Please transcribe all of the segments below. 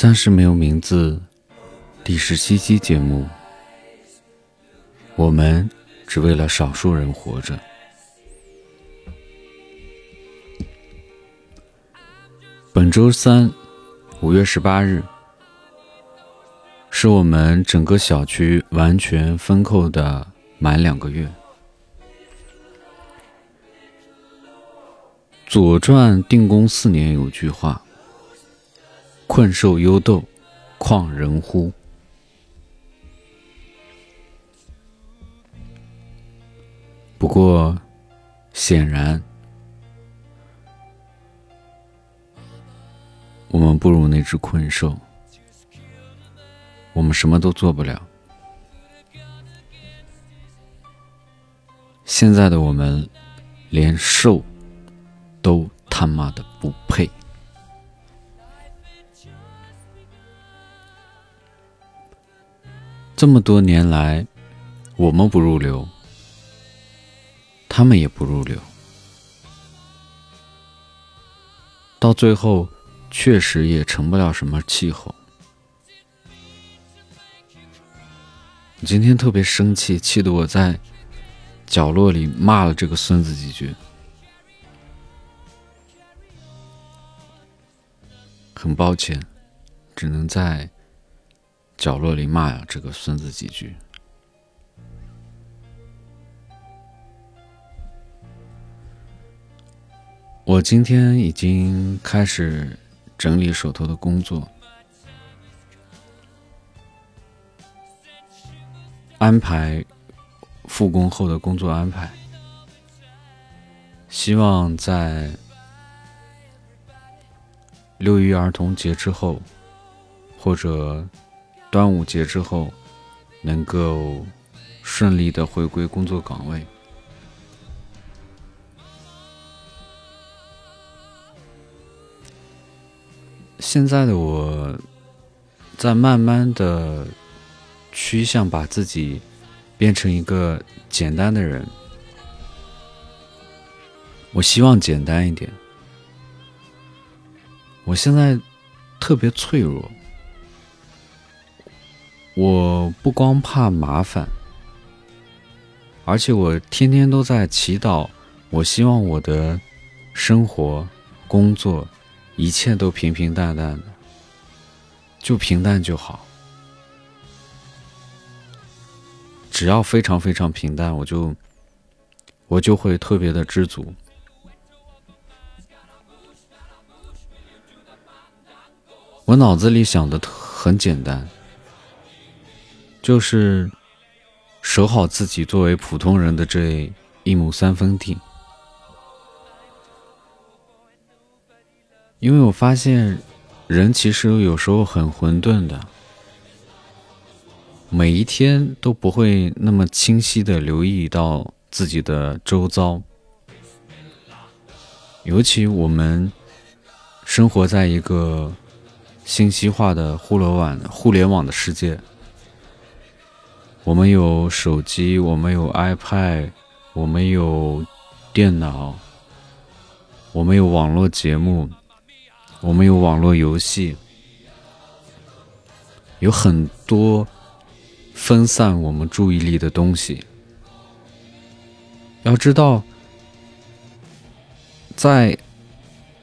暂时没有名字，第十七期节目，我们只为了少数人活着。本周三，五月十八日，是我们整个小区完全封控的满两个月。《左传》定公四年有句话。困兽犹斗，况人乎？不过，显然，我们不如那只困兽。我们什么都做不了。现在的我们，连兽都他妈的不配。这么多年来，我们不入流，他们也不入流，到最后确实也成不了什么气候。今天特别生气，气得我在角落里骂了这个孙子几句，很抱歉，只能在。角落里骂呀，这个孙子几句。我今天已经开始整理手头的工作，安排复工后的工作安排，希望在六一儿童节之后，或者。端午节之后，能够顺利的回归工作岗位。现在的我，在慢慢的趋向把自己变成一个简单的人。我希望简单一点。我现在特别脆弱。我不光怕麻烦，而且我天天都在祈祷。我希望我的生活、工作，一切都平平淡淡的，就平淡就好。只要非常非常平淡，我就我就会特别的知足。我脑子里想的很简单。就是守好自己作为普通人的这一亩三分地，因为我发现人其实有时候很混沌的，每一天都不会那么清晰的留意到自己的周遭，尤其我们生活在一个信息化的互联网互联网的世界。我们有手机，我们有 iPad，我们有电脑，我们有网络节目，我们有网络游戏，有很多分散我们注意力的东西。要知道，在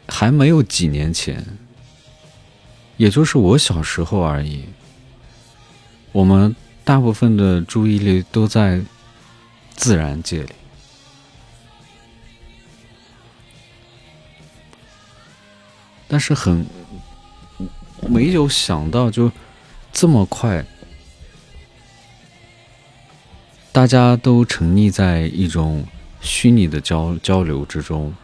还没有几年前，也就是我小时候而已，我们。大部分的注意力都在自然界里，但是很没有想到，就这么快，大家都沉溺在一种虚拟的交交流之中。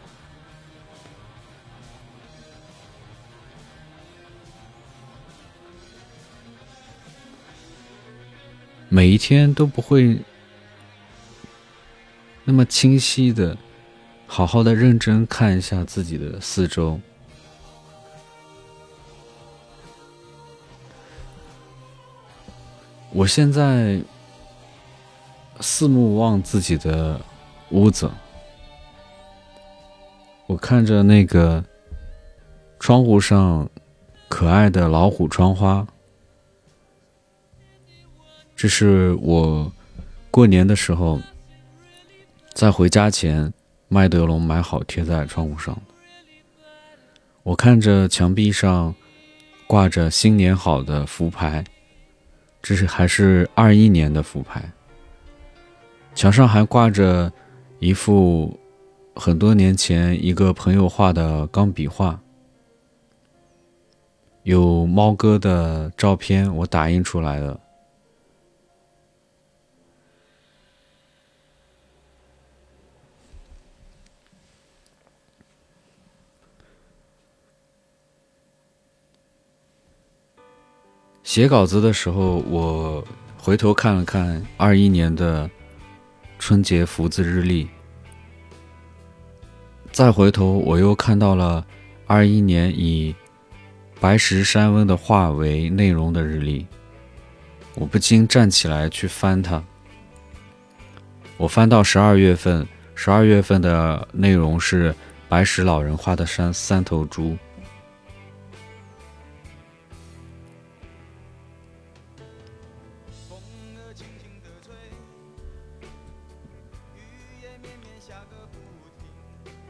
每一天都不会那么清晰的，好好的认真看一下自己的四周。我现在四目望自己的屋子，我看着那个窗户上可爱的老虎窗花，这是我过年的时候在回家前麦德龙买好贴在窗户上的。我看着墙壁上挂着“新年好”的福牌，这是还是二一年的福牌。墙上还挂着一幅很多年前一个朋友画的钢笔画。有猫哥的照片，我打印出来的。写稿子的时候，我回头看了看二一年的春节福字日历，再回头我又看到了二一年以。白石山翁的话为内容的日历，我不禁站起来去翻它。我翻到十二月份，十二月份的内容是白石老人画的山三头猪。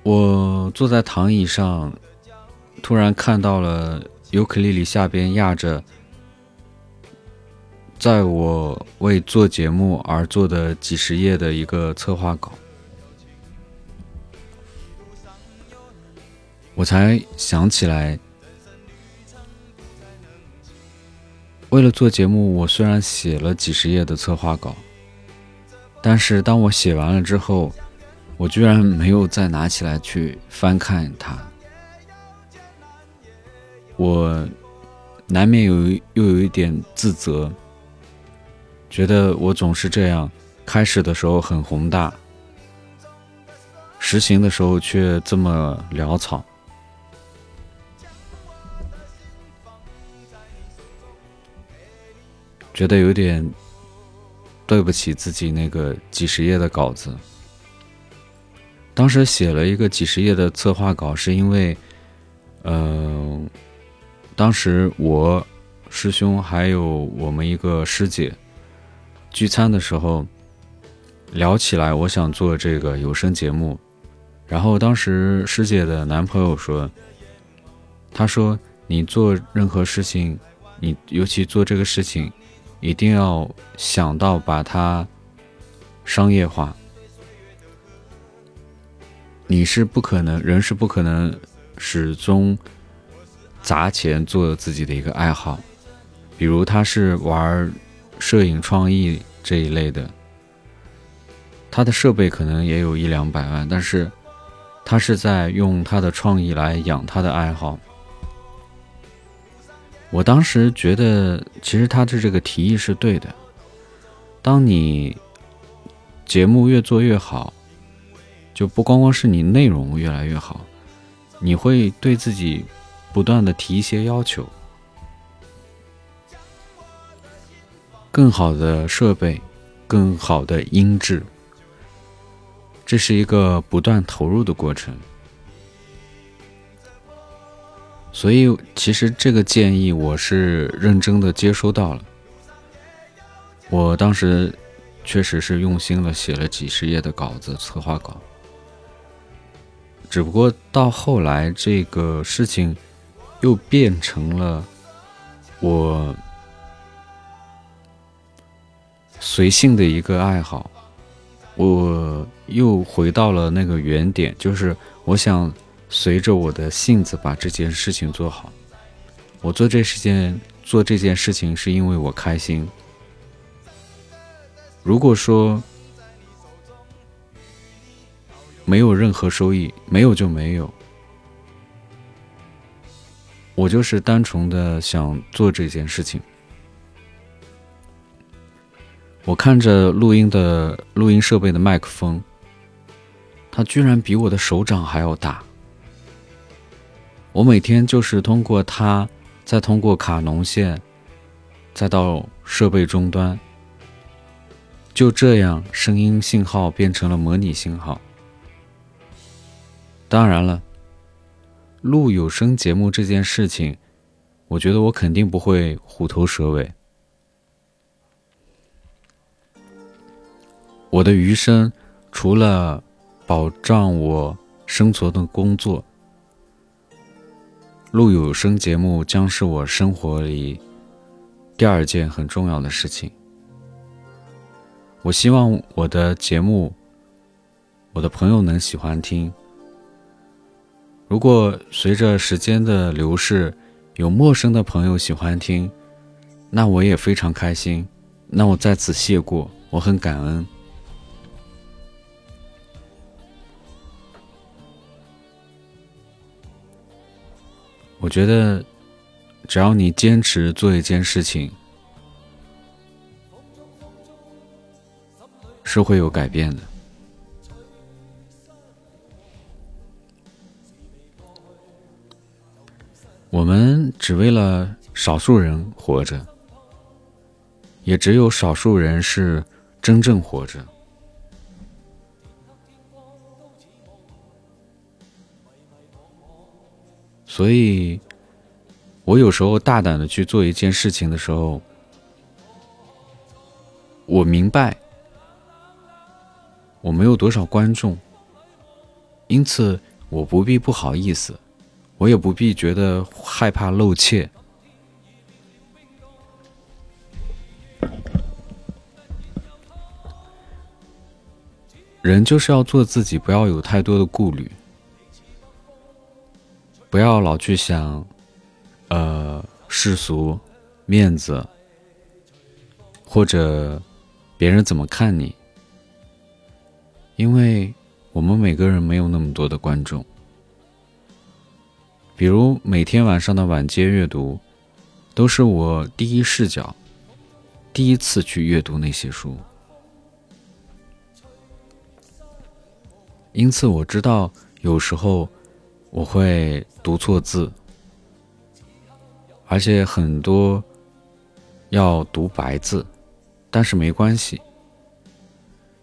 我坐在躺椅上，突然看到了。尤克里里下边压着，在我为做节目而做的几十页的一个策划稿，我才想起来，为了做节目，我虽然写了几十页的策划稿，但是当我写完了之后，我居然没有再拿起来去翻看它。我难免有又有一点自责，觉得我总是这样，开始的时候很宏大，实行的时候却这么潦草，觉得有点对不起自己那个几十页的稿子。当时写了一个几十页的策划稿，是因为，嗯。当时我师兄还有我们一个师姐聚餐的时候聊起来，我想做这个有声节目。然后当时师姐的男朋友说：“他说你做任何事情，你尤其做这个事情，一定要想到把它商业化。你是不可能，人是不可能始终。”砸钱做自己的一个爱好，比如他是玩摄影创意这一类的，他的设备可能也有一两百万，但是他是在用他的创意来养他的爱好。我当时觉得，其实他的这个提议是对的。当你节目越做越好，就不光光是你内容越来越好，你会对自己。不断的提一些要求，更好的设备，更好的音质，这是一个不断投入的过程。所以，其实这个建议我是认真的接收到了。我当时确实是用心了，写了几十页的稿子，策划稿。只不过到后来，这个事情。又变成了我随性的一个爱好，我又回到了那个原点，就是我想随着我的性子把这件事情做好。我做这事件做这件事情是因为我开心。如果说没有任何收益，没有就没有。我就是单纯的想做这件事情。我看着录音的录音设备的麦克风，它居然比我的手掌还要大。我每天就是通过它，再通过卡农线，再到设备终端，就这样声音信号变成了模拟信号。当然了。录有声节目这件事情，我觉得我肯定不会虎头蛇尾。我的余生，除了保障我生存的工作，录有声节目将是我生活里第二件很重要的事情。我希望我的节目，我的朋友能喜欢听。如果随着时间的流逝，有陌生的朋友喜欢听，那我也非常开心。那我在此谢过，我很感恩。我觉得，只要你坚持做一件事情，是会有改变的。我们只为了少数人活着，也只有少数人是真正活着。所以，我有时候大胆的去做一件事情的时候，我明白我没有多少观众，因此我不必不好意思，我也不必觉得害怕露怯。人就是要做自己，不要有太多的顾虑。不要老去想，呃，世俗、面子，或者别人怎么看你，因为我们每个人没有那么多的观众。比如每天晚上的晚间阅读，都是我第一视角、第一次去阅读那些书，因此我知道有时候。我会读错字，而且很多要读白字，但是没关系，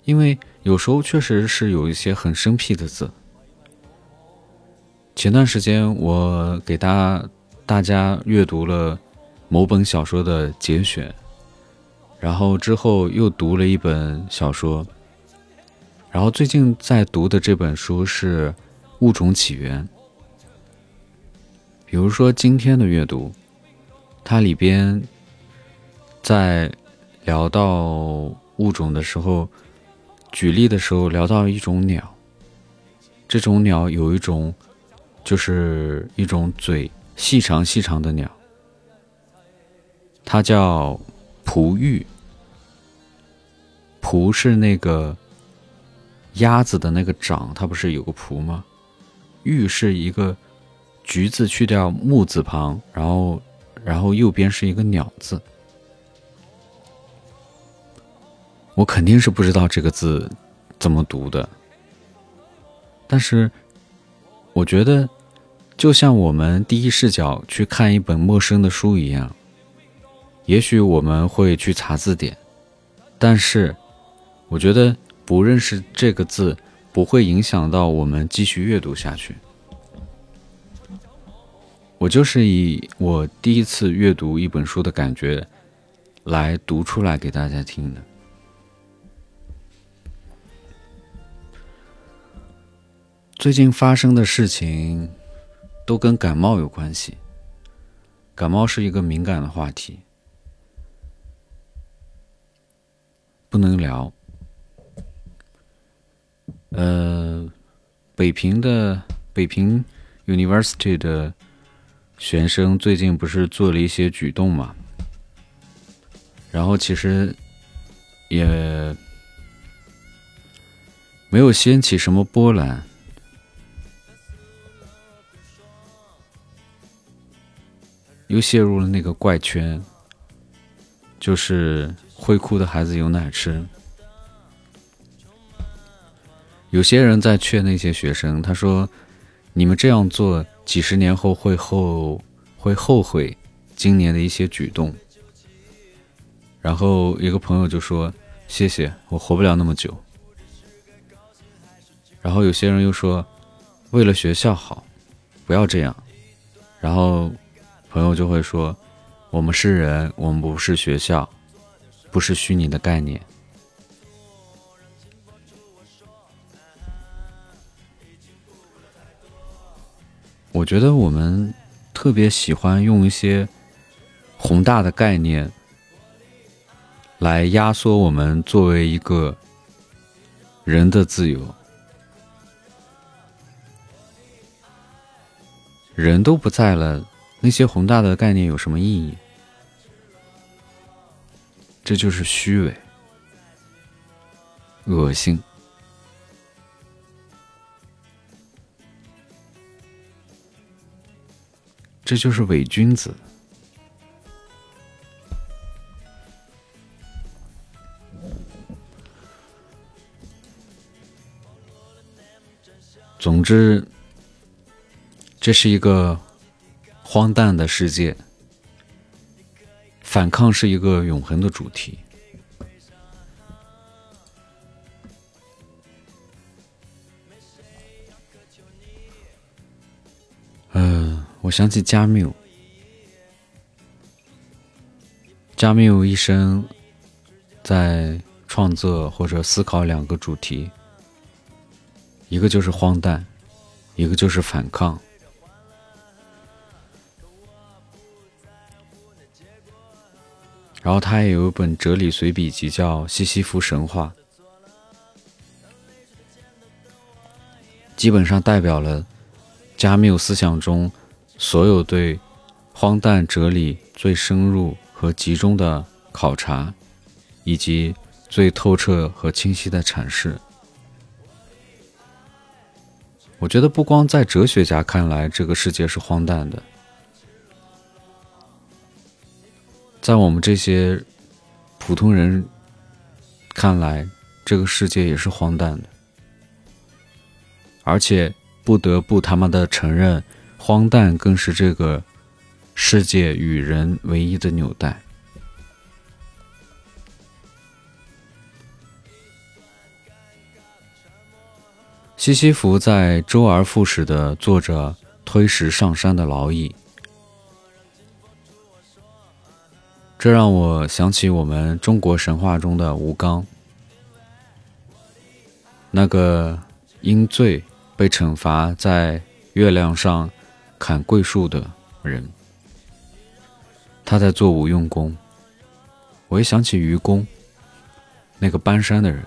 因为有时候确实是有一些很生僻的字。前段时间我给大大家阅读了某本小说的节选，然后之后又读了一本小说，然后最近在读的这本书是《物种起源》。比如说今天的阅读，它里边在聊到物种的时候，举例的时候聊到一种鸟，这种鸟有一种就是一种嘴细长细长的鸟，它叫璞玉。璞是那个鸭子的那个掌，它不是有个蹼吗？玉是一个。橘子去掉木字旁，然后，然后右边是一个鸟字。我肯定是不知道这个字怎么读的，但是我觉得，就像我们第一视角去看一本陌生的书一样，也许我们会去查字典，但是我觉得不认识这个字不会影响到我们继续阅读下去。我就是以我第一次阅读一本书的感觉，来读出来给大家听的。最近发生的事情，都跟感冒有关系。感冒是一个敏感的话题，不能聊。呃，北平的北平 University 的。学生最近不是做了一些举动嘛？然后其实也没有掀起什么波澜，又陷入了那个怪圈，就是会哭的孩子有奶吃。有些人在劝那些学生，他说：“你们这样做。”几十年后会后会后悔今年的一些举动，然后一个朋友就说：“谢谢，我活不了那么久。”然后有些人又说：“为了学校好，不要这样。”然后朋友就会说：“我们是人，我们不是学校，不是虚拟的概念。”我觉得我们特别喜欢用一些宏大的概念来压缩我们作为一个人的自由。人都不在了，那些宏大的概念有什么意义？这就是虚伪、恶心。这就是伪君子。总之，这是一个荒诞的世界。反抗是一个永恒的主题。嗯我想起加缪，加缪一生在创作或者思考两个主题，一个就是荒诞，一个就是反抗。然后他也有一本哲理随笔集，叫《西西弗神话》，基本上代表了加缪思想中。所有对荒诞哲理最深入和集中的考察，以及最透彻和清晰的阐释，我觉得不光在哲学家看来，这个世界是荒诞的，在我们这些普通人看来，这个世界也是荒诞的，而且不得不他妈的承认。荒诞更是这个世界与人唯一的纽带。西西弗在周而复始的做着推石上山的劳役，这让我想起我们中国神话中的吴刚，那个因罪被惩罚在月亮上。砍桂树的人，他在做无用功。我一想起愚公，那个搬山的人，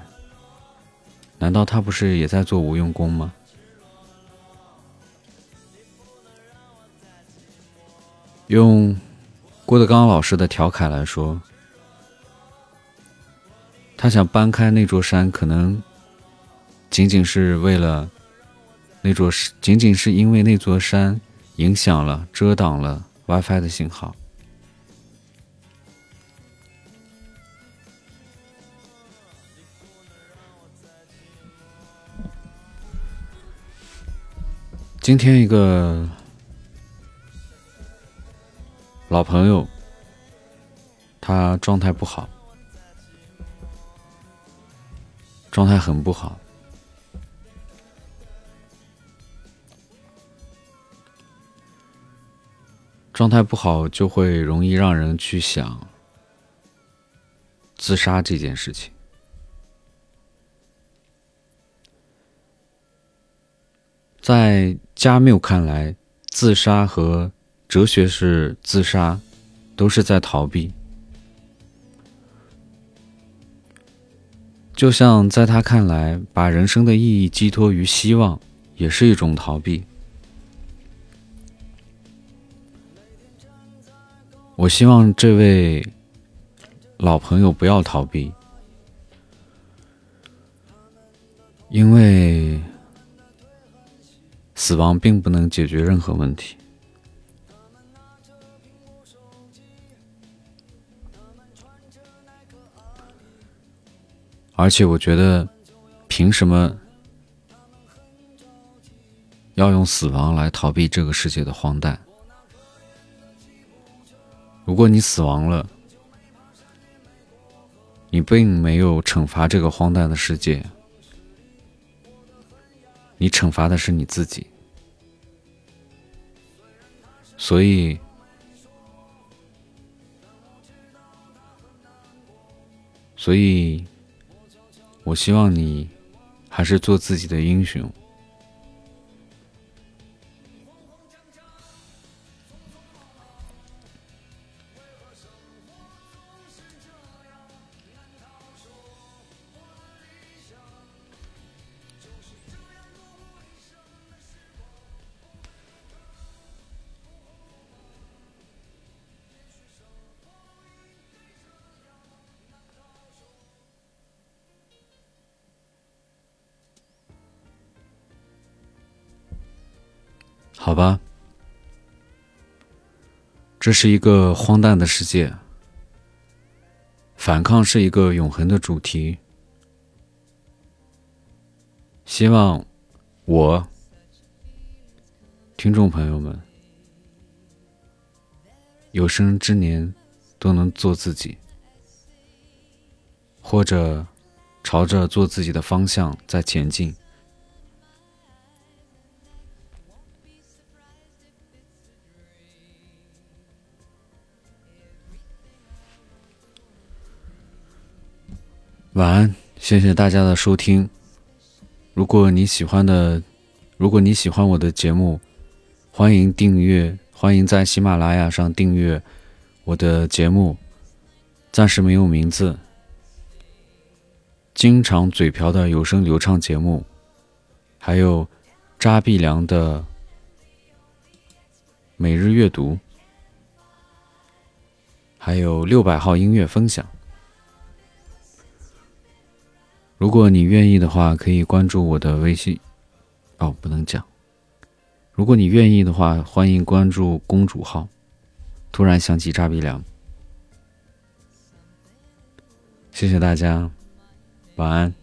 难道他不是也在做无用功吗？用郭德纲老师的调侃来说，他想搬开那座山，可能仅仅是为了那座，仅仅是因为那座山。影响了，遮挡了 WiFi 的信号。今天一个老朋友，他状态不好，状态很不好。状态不好，就会容易让人去想自杀这件事情。在加缪看来，自杀和哲学是自杀，都是在逃避。就像在他看来，把人生的意义寄托于希望，也是一种逃避。我希望这位老朋友不要逃避，因为死亡并不能解决任何问题。而且我觉得凭什么要用死亡来逃避这个世界的荒诞？如果你死亡了你并没有惩罚这个荒诞的世界你惩罚的是你自己。所以所以我希望你还是做自己的英雄。好吧，这是一个荒诞的世界，反抗是一个永恒的主题。希望我听众朋友们有生之年都能做自己，或者朝着做自己的方向在前进。晚安，谢谢大家的收听。如果你喜欢的，如果你喜欢我的节目，欢迎订阅，欢迎在喜马拉雅上订阅我的节目。暂时没有名字，经常嘴瓢的有声流畅节目，还有扎碧良的每日阅读，还有六百号音乐分享。如果你愿意的话，可以关注我的微信。哦，不能讲。如果你愿意的话，欢迎关注公主号。突然想起扎鼻梁，谢谢大家，晚安。